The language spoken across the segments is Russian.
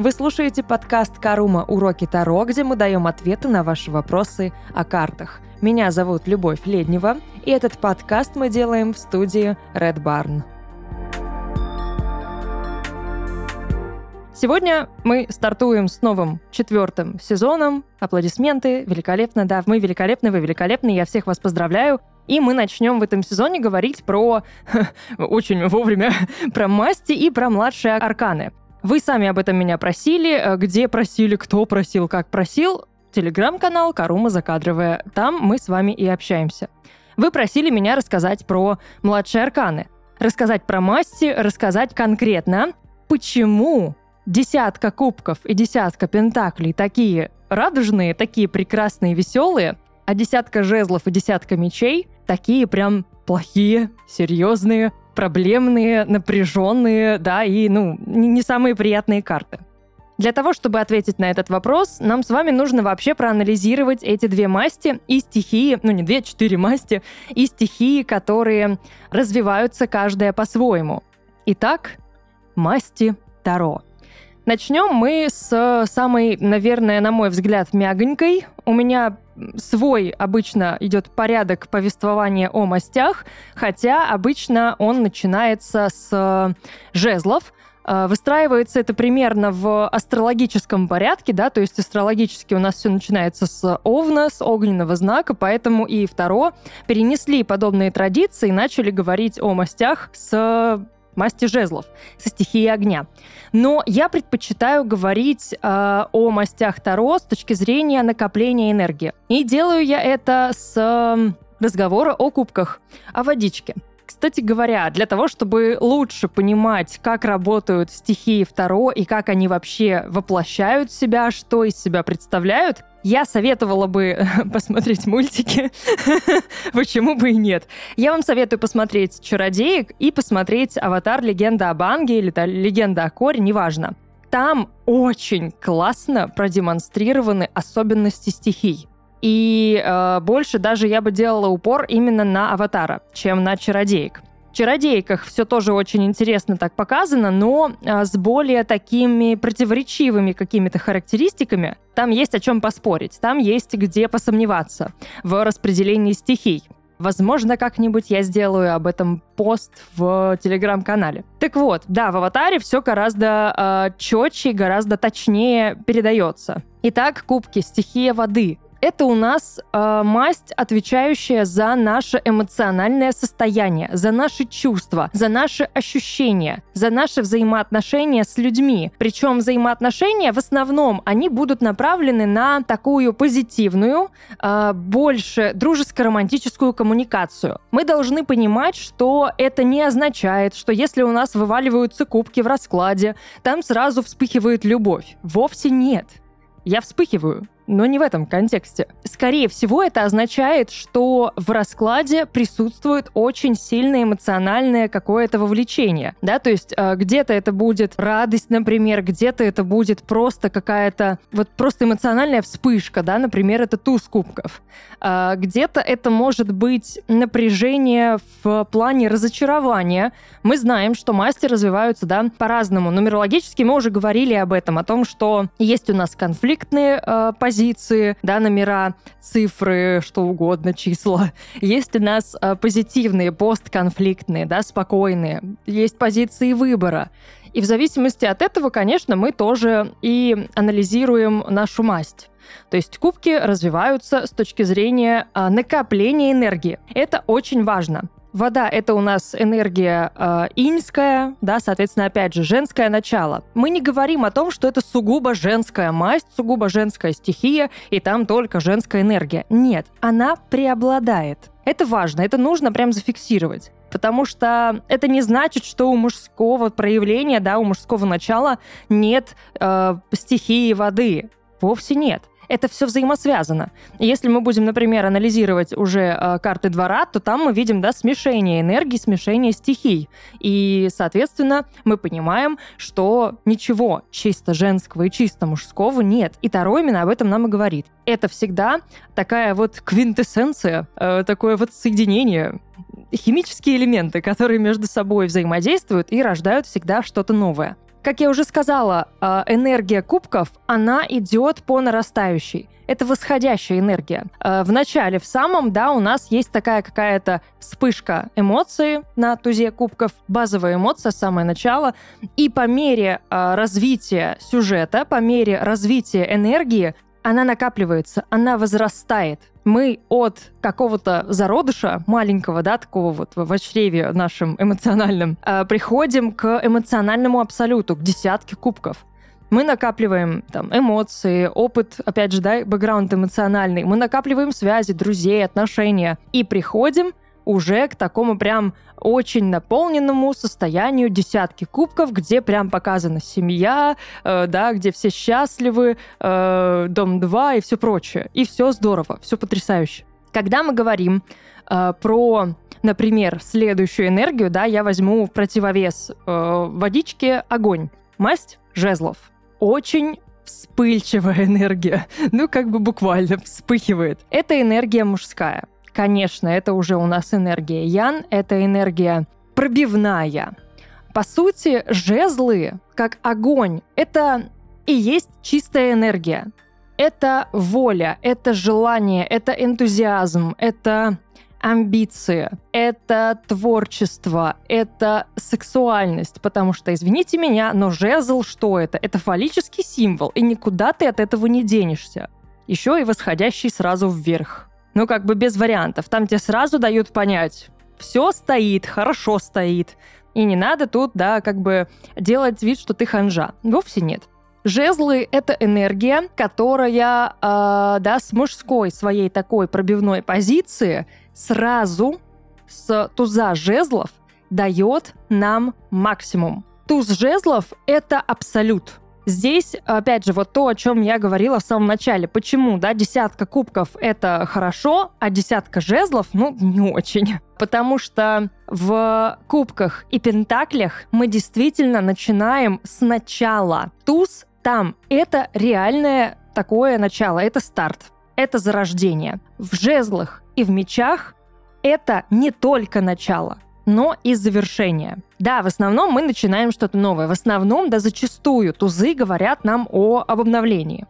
Вы слушаете подкаст «Карума. Уроки Таро», где мы даем ответы на ваши вопросы о картах. Меня зовут Любовь Леднева, и этот подкаст мы делаем в студии Red Barn. Сегодня мы стартуем с новым четвертым сезоном. Аплодисменты, великолепно, да, мы великолепны, вы великолепны, я всех вас поздравляю. И мы начнем в этом сезоне говорить про, очень вовремя, про масти и про младшие арканы. Вы сами об этом меня просили. Э, где просили, кто просил, как просил. Телеграм-канал Карума Закадровая. Там мы с вами и общаемся. Вы просили меня рассказать про младшие арканы. Рассказать про масти, рассказать конкретно, почему десятка кубков и десятка пентаклей такие радужные, такие прекрасные, веселые, а десятка жезлов и десятка мечей такие прям плохие, серьезные, проблемные, напряженные, да, и, ну, не самые приятные карты. Для того, чтобы ответить на этот вопрос, нам с вами нужно вообще проанализировать эти две масти и стихии, ну не две, а четыре масти, и стихии, которые развиваются каждая по-своему. Итак, масти Таро. Начнем мы с самой, наверное, на мой взгляд, мягонькой. У меня свой обычно идет порядок повествования о мастях, хотя обычно он начинается с жезлов, э, Выстраивается это примерно в астрологическом порядке, да, то есть астрологически у нас все начинается с Овна, с огненного знака, поэтому и второ перенесли подобные традиции и начали говорить о мастях с масти жезлов, со стихией огня. Но я предпочитаю говорить э, о мастях Таро с точки зрения накопления энергии. И делаю я это с э, разговора о кубках, о водичке. Кстати говоря, для того, чтобы лучше понимать, как работают стихии Второ и как они вообще воплощают себя, что из себя представляют, я советовала бы посмотреть мультики. Почему бы и нет? Я вам советую посмотреть «Чародеек» и посмотреть «Аватар. Легенда об Анге» или «Легенда о Коре», неважно. Там очень классно продемонстрированы особенности стихий. И э, больше даже я бы делала упор именно на аватара, чем на чародеек. В чародейках все тоже очень интересно так показано, но э, с более такими противоречивыми какими-то характеристиками. Там есть о чем поспорить, там есть где посомневаться в распределении стихий. Возможно, как-нибудь я сделаю об этом пост в телеграм-канале. Так вот, да, в аватаре все гораздо э, четче, гораздо точнее передается. Итак, кубки, стихия воды это у нас э, масть, отвечающая за наше эмоциональное состояние, за наши чувства, за наши ощущения, за наши взаимоотношения с людьми. Причем взаимоотношения в основном они будут направлены на такую позитивную, э, больше дружеско-романтическую коммуникацию. Мы должны понимать, что это не означает, что если у нас вываливаются кубки в раскладе, там сразу вспыхивает любовь. Вовсе нет. Я вспыхиваю но не в этом контексте. Скорее всего, это означает, что в раскладе присутствует очень сильное эмоциональное какое-то вовлечение. Да, то есть э, где-то это будет радость, например, где-то это будет просто какая-то вот просто эмоциональная вспышка, да, например, это туз кубков. Э, где-то это может быть напряжение в плане разочарования. Мы знаем, что мастер развиваются, да, по-разному. Нумерологически мы уже говорили об этом, о том, что есть у нас конфликтные э, позиции, позиции, да, номера, цифры, что угодно, числа. Есть у нас э, позитивные, постконфликтные, да, спокойные. Есть позиции выбора. И в зависимости от этого, конечно, мы тоже и анализируем нашу масть. То есть кубки развиваются с точки зрения а, накопления энергии. Это очень важно. Вода — это у нас энергия э, иньская, да, соответственно, опять же, женское начало. Мы не говорим о том, что это сугубо женская масть, сугубо женская стихия, и там только женская энергия. Нет, она преобладает. Это важно, это нужно прям зафиксировать. Потому что это не значит, что у мужского проявления, да, у мужского начала нет э, стихии воды. Вовсе нет это все взаимосвязано. И если мы будем, например, анализировать уже э, карты двора, то там мы видим, да, смешение энергии, смешение стихий. И, соответственно, мы понимаем, что ничего чисто женского и чисто мужского нет. И Таро именно об этом нам и говорит. Это всегда такая вот квинтэссенция, э, такое вот соединение химические элементы, которые между собой взаимодействуют и рождают всегда что-то новое. Как я уже сказала, э, энергия кубков, она идет по нарастающей. Это восходящая энергия. Э, в начале, в самом, да, у нас есть такая какая-то вспышка эмоций на тузе кубков, базовая эмоция, самое начало. И по мере э, развития сюжета, по мере развития энергии, она накапливается, она возрастает. Мы от какого-то зародыша маленького, да, такого вот в чреве нашим эмоциональным, э, приходим к эмоциональному абсолюту, к десятке кубков. Мы накапливаем там эмоции, опыт, опять же, да, бэкграунд эмоциональный. Мы накапливаем связи, друзей, отношения. И приходим уже к такому прям очень наполненному состоянию десятки кубков, где прям показана семья, э, да, где все счастливы, э, дом 2 и все прочее. И все здорово, все потрясающе. Когда мы говорим э, про, например, следующую энергию, да, я возьму в противовес э, водичке огонь, масть жезлов. Очень вспыльчивая энергия, ну как бы буквально вспыхивает. Это энергия мужская. Конечно, это уже у нас энергия Ян, это энергия пробивная. По сути, жезлы, как огонь, это и есть чистая энергия. Это воля, это желание, это энтузиазм, это амбиции, это творчество, это сексуальность, потому что, извините меня, но жезл что это? Это фаллический символ, и никуда ты от этого не денешься. Еще и восходящий сразу вверх. Ну, как бы без вариантов. Там тебе сразу дают понять, все стоит, хорошо стоит. И не надо тут, да, как бы делать вид, что ты ханжа. Вовсе нет. Жезлы — это энергия, которая, э, да, с мужской своей такой пробивной позиции сразу с туза жезлов дает нам максимум. Туз жезлов — это абсолют. Здесь, опять же, вот то, о чем я говорила в самом начале. Почему, да, десятка кубков — это хорошо, а десятка жезлов, ну, не очень. Потому что в кубках и пентаклях мы действительно начинаем сначала. Туз там — это реальное такое начало, это старт, это зарождение. В жезлах и в мечах это не только начало — но и завершение. Да, в основном мы начинаем что-то новое. В основном, да зачастую, тузы говорят нам о, об обновлении.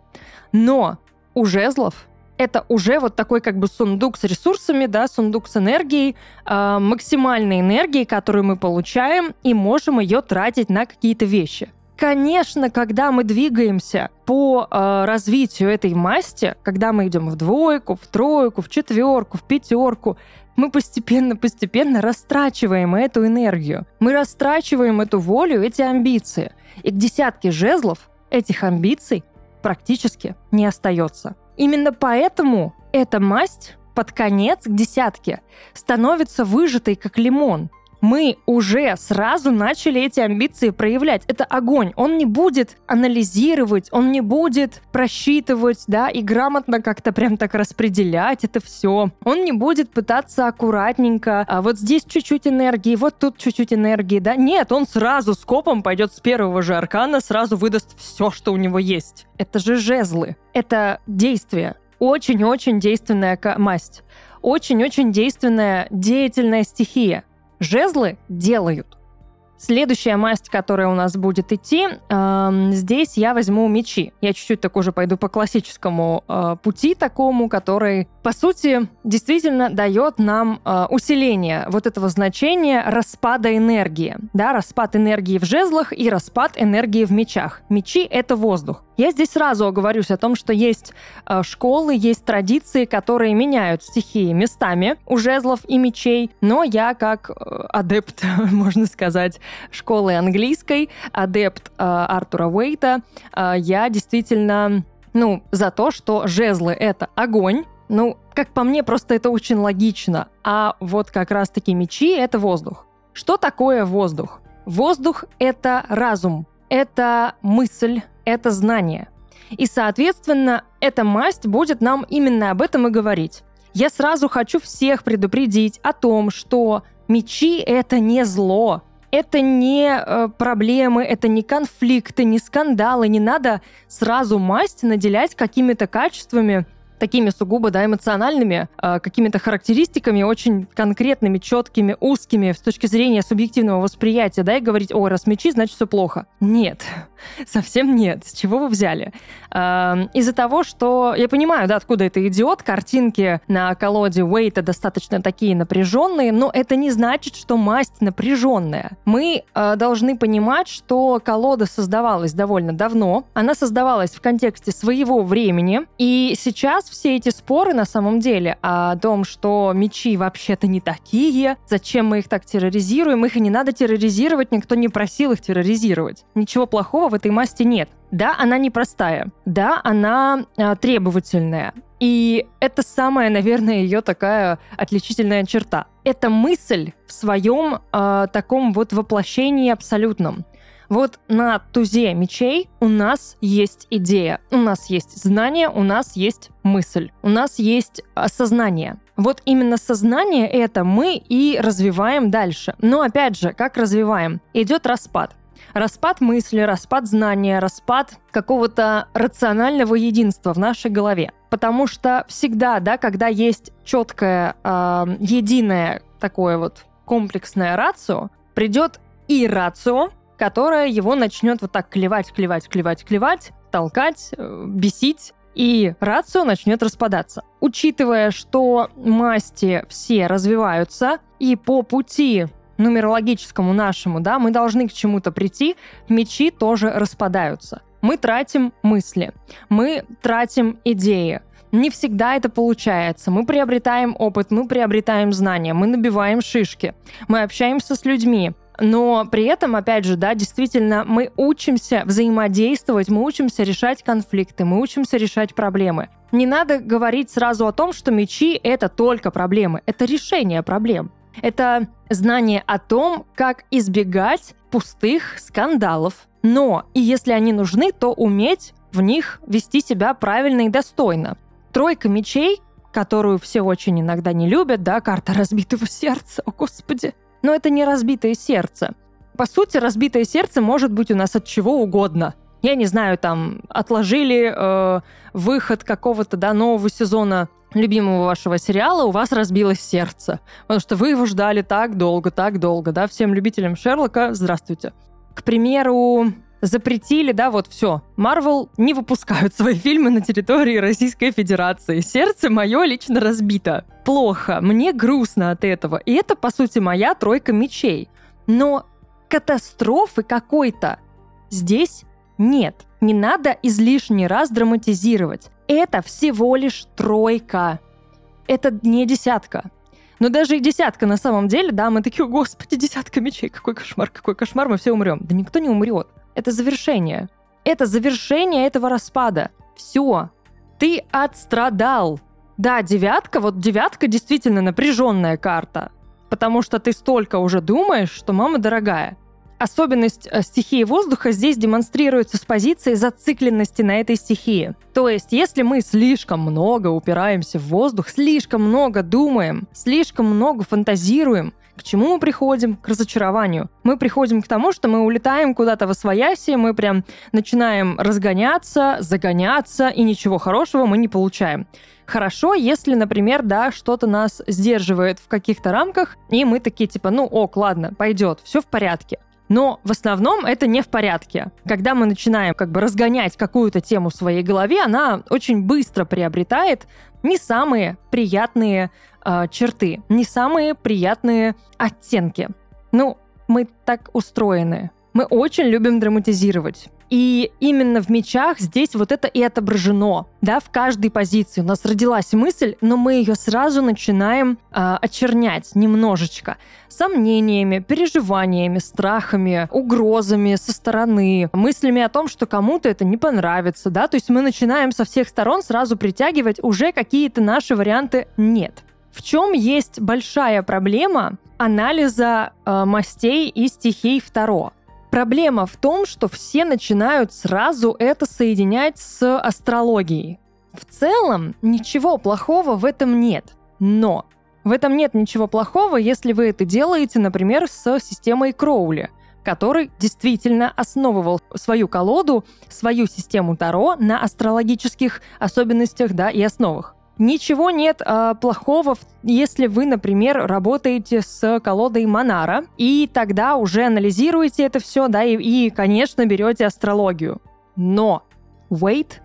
Но у жезлов это уже вот такой как бы сундук с ресурсами, да, сундук с энергией, э, максимальной энергией, которую мы получаем, и можем ее тратить на какие-то вещи. Конечно, когда мы двигаемся по э, развитию этой масти, когда мы идем в двойку, в тройку, в четверку, в пятерку, мы постепенно-постепенно растрачиваем эту энергию. Мы растрачиваем эту волю, эти амбиции. И к десятке жезлов этих амбиций практически не остается. Именно поэтому эта масть под конец к десятке становится выжатой, как лимон мы уже сразу начали эти амбиции проявлять. Это огонь. Он не будет анализировать, он не будет просчитывать, да, и грамотно как-то прям так распределять это все. Он не будет пытаться аккуратненько, а вот здесь чуть-чуть энергии, вот тут чуть-чуть энергии, да. Нет, он сразу скопом пойдет с первого же аркана, сразу выдаст все, что у него есть. Это же жезлы. Это действие. Очень-очень действенная масть. Очень-очень действенная деятельная стихия жезлы делают. Следующая масть, которая у нас будет идти, э, здесь я возьму мечи. Я чуть-чуть так уже пойду по классическому э, пути такому, который, по сути, действительно дает нам э, усиление вот этого значения распада энергии. Да, распад энергии в жезлах и распад энергии в мечах. Мечи — это воздух. Я здесь сразу оговорюсь о том, что есть э, школы, есть традиции, которые меняют стихии местами у жезлов и мечей, но я как э, адепт, можно сказать, школы английской, адепт э, Артура Уэйта, э, я действительно, ну, за то, что жезлы — это огонь, ну, как по мне, просто это очень логично. А вот как раз-таки мечи — это воздух. Что такое воздух? Воздух — это разум, это мысль, это знание. И, соответственно, эта масть будет нам именно об этом и говорить. Я сразу хочу всех предупредить о том, что мечи — это не зло, это не э, проблемы, это не конфликты, не скандалы. Не надо сразу масть наделять какими-то качествами, такими сугубо, да, эмоциональными, э, какими-то характеристиками, очень конкретными, четкими, узкими с точки зрения субъективного восприятия, да, и говорить, о, раз мечи, значит, все плохо. Нет, совсем нет. С чего вы взяли? Из-за того, что я понимаю, да, откуда это идет, картинки на колоде Уэйта достаточно такие напряженные, но это не значит, что масть напряженная. Мы э, должны понимать, что колода создавалась довольно давно, она создавалась в контексте своего времени, и сейчас все эти споры на самом деле о том, что мечи вообще-то не такие, зачем мы их так терроризируем, их и не надо терроризировать, никто не просил их терроризировать. Ничего плохого в этой масти нет. Да, она непростая. Да, она э, требовательная. И это самая, наверное, ее такая отличительная черта. Это мысль в своем э, таком вот воплощении абсолютном. Вот на тузе мечей у нас есть идея, у нас есть знание, у нас есть мысль, у нас есть осознание. Вот именно сознание это мы и развиваем дальше. Но опять же, как развиваем? Идет распад. Распад мысли, распад знания, распад какого-то рационального единства в нашей голове. Потому что всегда, да, когда есть четкое, э, единое такое вот комплексное рацио, придет и рацио, которая его начнет вот так клевать, клевать, клевать, клевать, толкать, э, бесить, и рацио начнет распадаться. Учитывая, что масти все развиваются, и по пути нумерологическому нашему, да, мы должны к чему-то прийти, мечи тоже распадаются. Мы тратим мысли, мы тратим идеи, не всегда это получается. Мы приобретаем опыт, мы приобретаем знания, мы набиваем шишки, мы общаемся с людьми, но при этом, опять же, да, действительно, мы учимся взаимодействовать, мы учимся решать конфликты, мы учимся решать проблемы. Не надо говорить сразу о том, что мечи — это только проблемы. Это решение проблем. Это знание о том, как избегать пустых скандалов. Но и если они нужны, то уметь в них вести себя правильно и достойно. Тройка мечей, которую все очень иногда не любят, да, карта разбитого сердца, о господи, но это не разбитое сердце. По сути, разбитое сердце может быть у нас от чего угодно. Я не знаю, там отложили э, выход какого-то да, нового сезона любимого вашего сериала, у вас разбилось сердце. Потому что вы его ждали так долго, так долго, да, всем любителям Шерлока, здравствуйте. К примеру, запретили, да, вот все. Марвел не выпускают свои фильмы на территории Российской Федерации. Сердце мое лично разбито. Плохо, мне грустно от этого. И это, по сути, моя тройка мечей. Но катастрофы какой-то здесь нет. Не надо излишний раз драматизировать. Это всего лишь тройка. Это не десятка. Но даже и десятка на самом деле, да, мы такие, господи, десятка мечей, какой кошмар, какой кошмар, мы все умрем. Да никто не умрет. Это завершение. Это завершение этого распада. Все. Ты отстрадал. Да, девятка, вот девятка действительно напряженная карта. Потому что ты столько уже думаешь, что мама дорогая. Особенность э, стихии воздуха здесь демонстрируется с позиции зацикленности на этой стихии. То есть, если мы слишком много упираемся в воздух, слишком много думаем, слишком много фантазируем, к чему мы приходим? К разочарованию. Мы приходим к тому, что мы улетаем куда-то во свояси, мы прям начинаем разгоняться, загоняться, и ничего хорошего мы не получаем. Хорошо, если, например, да, что-то нас сдерживает в каких-то рамках, и мы такие типа, ну ок, ладно, пойдет, все в порядке. Но в основном это не в порядке. Когда мы начинаем как бы разгонять какую-то тему в своей голове, она очень быстро приобретает не самые приятные э, черты, не самые приятные оттенки. Ну, мы так устроены. Мы очень любим драматизировать. И именно в мечах здесь вот это и отображено, да, в каждой позиции. У нас родилась мысль, но мы ее сразу начинаем э, очернять немножечко сомнениями, переживаниями, страхами, угрозами со стороны, мыслями о том, что кому-то это не понравится, да, то есть мы начинаем со всех сторон сразу притягивать уже какие-то наши варианты нет. В чем есть большая проблема анализа э, мастей и стихий Второ? Проблема в том, что все начинают сразу это соединять с астрологией. В целом ничего плохого в этом нет. Но в этом нет ничего плохого, если вы это делаете, например, с системой Кроули, который действительно основывал свою колоду, свою систему Таро на астрологических особенностях да, и основах. Ничего нет э, плохого, если вы, например, работаете с колодой Монара, и тогда уже анализируете это все, да, и, и, конечно, берете астрологию. Но Уэйт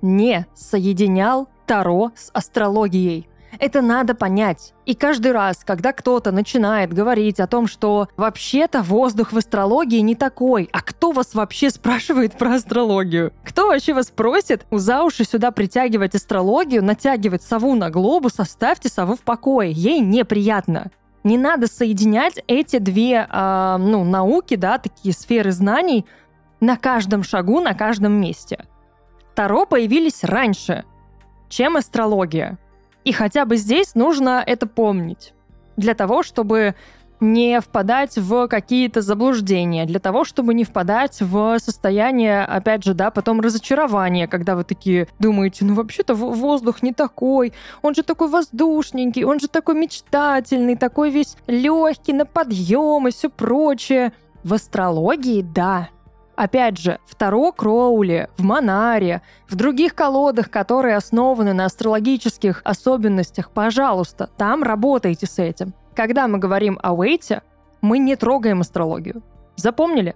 не соединял Таро с астрологией. Это надо понять. И каждый раз, когда кто-то начинает говорить о том, что вообще-то воздух в астрологии не такой, а кто вас вообще спрашивает про астрологию? Кто вообще вас просит за уши сюда притягивать астрологию, натягивать сову на глобус, оставьте сову в покое, ей неприятно. Не надо соединять эти две, э, ну, науки, да, такие сферы знаний на каждом шагу, на каждом месте. Таро появились раньше, чем астрология. И хотя бы здесь нужно это помнить. Для того, чтобы не впадать в какие-то заблуждения, для того, чтобы не впадать в состояние, опять же, да, потом разочарования, когда вы такие думаете, ну вообще-то воздух не такой, он же такой воздушненький, он же такой мечтательный, такой весь легкий на подъем и все прочее. В астрологии, да, Опять же, в Таро Кроули, в Монаре, в других колодах, которые основаны на астрологических особенностях, пожалуйста, там работайте с этим. Когда мы говорим о Уэйте, мы не трогаем астрологию. Запомнили?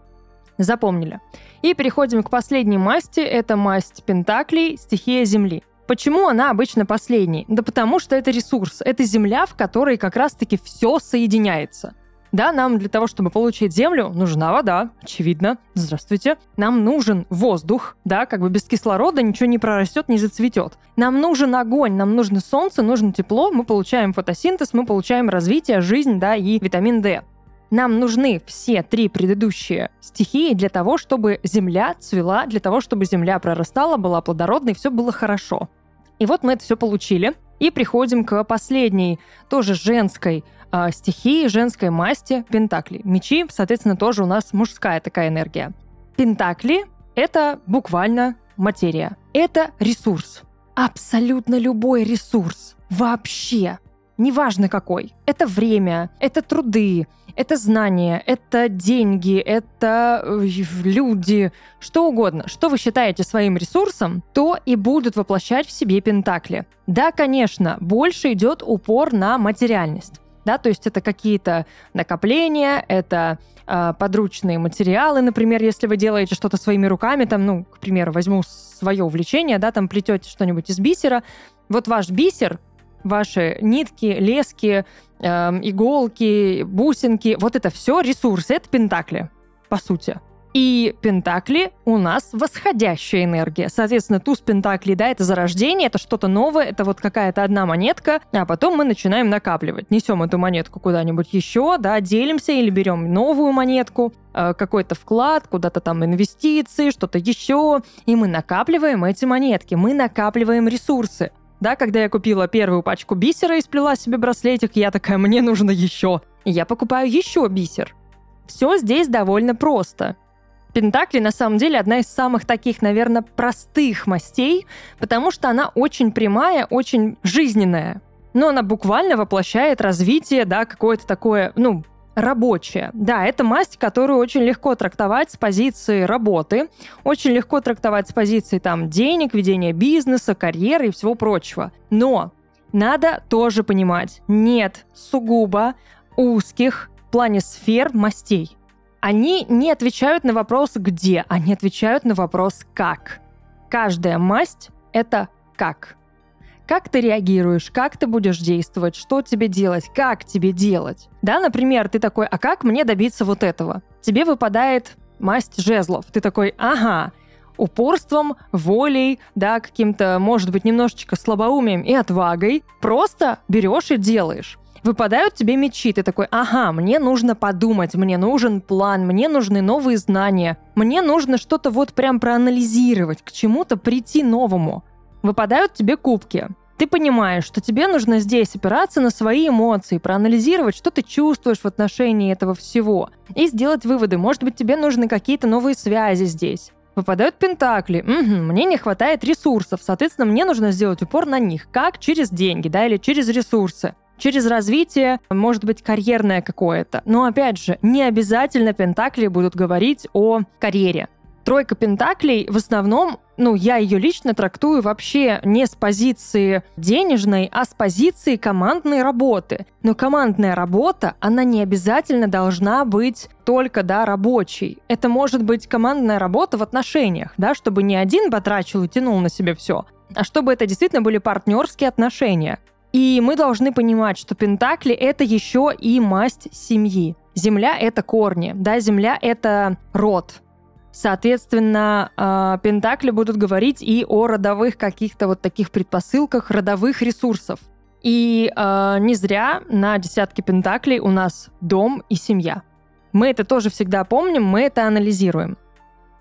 Запомнили. И переходим к последней масти. Это масть Пентаклей, стихия Земли. Почему она обычно последней? Да потому что это ресурс, это земля, в которой как раз-таки все соединяется. Да, нам для того, чтобы получить Землю, нужна вода, очевидно. Здравствуйте. Нам нужен воздух, да, как бы без кислорода ничего не прорастет, не зацветет. Нам нужен огонь, нам нужно солнце, нужно тепло, мы получаем фотосинтез, мы получаем развитие, жизнь, да, и витамин D. Нам нужны все три предыдущие стихии для того, чтобы Земля цвела, для того, чтобы Земля прорастала, была плодородной, все было хорошо. И вот мы это все получили. И приходим к последней, тоже женской э, стихии, женской масти Пентакли. Мечи, соответственно, тоже у нас мужская такая энергия. Пентакли — это буквально материя. Это ресурс. Абсолютно любой ресурс. Вообще неважно какой. Это время, это труды, это знания, это деньги, это э, люди, что угодно. Что вы считаете своим ресурсом, то и будут воплощать в себе пентакли. Да, конечно, больше идет упор на материальность. Да, то есть это какие-то накопления, это э, подручные материалы, например, если вы делаете что-то своими руками, там, ну, к примеру, возьму свое увлечение, да, там плетете что-нибудь из бисера, вот ваш бисер ваши нитки, лески, э, иголки, бусинки, вот это все ресурсы, это пентакли, по сути. И пентакли у нас восходящая энергия. Соответственно, туз пентаклей, да, это зарождение, это что-то новое, это вот какая-то одна монетка, а потом мы начинаем накапливать. Несем эту монетку куда-нибудь еще, да, делимся или берем новую монетку, э, какой-то вклад, куда-то там инвестиции, что-то еще, и мы накапливаем эти монетки, мы накапливаем ресурсы. Да, когда я купила первую пачку бисера и сплела себе браслетик, я такая, мне нужно еще. Я покупаю еще бисер. Все здесь довольно просто. Пентакли на самом деле одна из самых таких, наверное, простых мастей, потому что она очень прямая, очень жизненная. Но она буквально воплощает развитие, да, какое-то такое, ну, рабочая. Да, это масть, которую очень легко трактовать с позиции работы, очень легко трактовать с позиции там денег, ведения бизнеса, карьеры и всего прочего. Но надо тоже понимать, нет сугубо узких в плане сфер мастей. Они не отвечают на вопрос «где», они отвечают на вопрос «как». Каждая масть — это «как». Как ты реагируешь, как ты будешь действовать, что тебе делать, как тебе делать. Да, например, ты такой, а как мне добиться вот этого? Тебе выпадает масть жезлов. Ты такой, ага, упорством, волей, да, каким-то, может быть, немножечко слабоумием и отвагой, просто берешь и делаешь. Выпадают тебе мечи, ты такой, ага, мне нужно подумать, мне нужен план, мне нужны новые знания, мне нужно что-то вот прям проанализировать, к чему-то прийти новому. Выпадают тебе кубки. Ты понимаешь, что тебе нужно здесь опираться на свои эмоции, проанализировать, что ты чувствуешь в отношении этого всего, и сделать выводы. Может быть, тебе нужны какие-то новые связи здесь. Выпадают пентакли. Угу, мне не хватает ресурсов, соответственно, мне нужно сделать упор на них. Как? Через деньги, да, или через ресурсы. Через развитие, может быть, карьерное какое-то. Но, опять же, не обязательно Пентакли будут говорить о карьере. Тройка Пентаклей в основном, ну, я ее лично трактую вообще не с позиции денежной, а с позиции командной работы. Но командная работа, она не обязательно должна быть только, да, рабочей. Это может быть командная работа в отношениях, да, чтобы не один потрачил и тянул на себе все, а чтобы это действительно были партнерские отношения. И мы должны понимать, что Пентакли — это еще и масть семьи. Земля — это корни, да, земля — это род, Соответственно, а, Пентакли будут говорить и о родовых каких-то вот таких предпосылках, родовых ресурсов. И э, не зря на десятке Пентаклей у нас дом и семья. Мы это тоже всегда помним, мы это анализируем.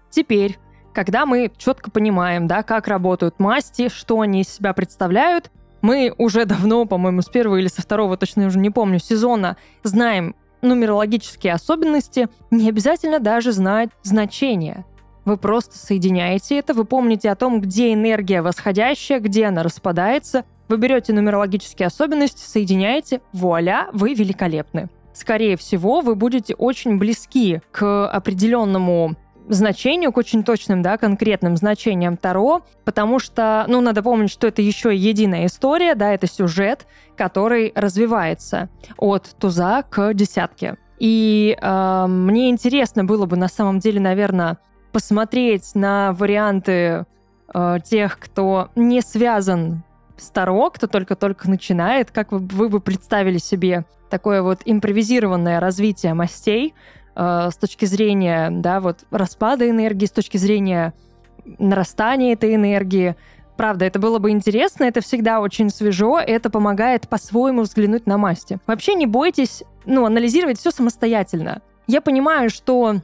Теперь, когда мы четко понимаем, да, как работают масти, что они из себя представляют, мы уже давно, по-моему, с первого или со второго, точно уже не помню, сезона знаем, нумерологические особенности, не обязательно даже знать значение. Вы просто соединяете это, вы помните о том, где энергия восходящая, где она распадается, вы берете нумерологические особенности, соединяете, вуаля, вы великолепны. Скорее всего, вы будете очень близки к определенному значению, к очень точным, да, конкретным значениям Таро, потому что, ну, надо помнить, что это еще единая история, да, это сюжет, который развивается от туза к десятке. И э, мне интересно было бы на самом деле, наверное, посмотреть на варианты э, тех, кто не связан с Таро, кто только-только начинает, как вы, вы бы представили себе такое вот импровизированное развитие мастей, э, с точки зрения, да, вот распада энергии, с точки зрения нарастания этой энергии. Правда, это было бы интересно, это всегда очень свежо, это помогает по-своему взглянуть на масти. Вообще не бойтесь, ну, анализировать все самостоятельно. Я понимаю, что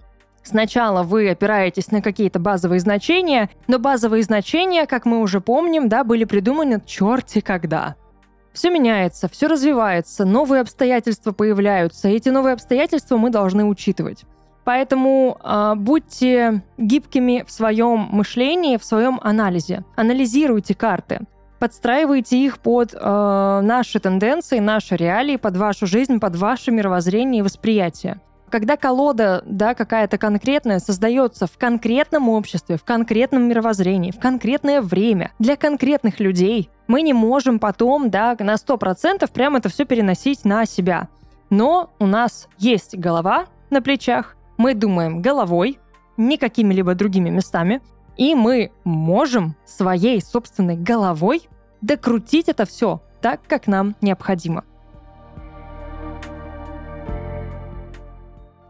Сначала вы опираетесь на какие-то базовые значения, но базовые значения, как мы уже помним, да, были придуманы черти когда. Все меняется, все развивается, новые обстоятельства появляются, и эти новые обстоятельства мы должны учитывать. Поэтому э, будьте гибкими в своем мышлении, в своем анализе. Анализируйте карты. Подстраивайте их под э, наши тенденции, наши реалии, под вашу жизнь, под ваше мировоззрение и восприятие. Когда колода, да, какая-то конкретная, создается в конкретном обществе, в конкретном мировоззрении, в конкретное время, для конкретных людей, мы не можем потом, да, на 100% прямо это все переносить на себя. Но у нас есть голова на плечах, мы думаем головой, не какими-либо другими местами, и мы можем своей собственной головой докрутить это все так, как нам необходимо.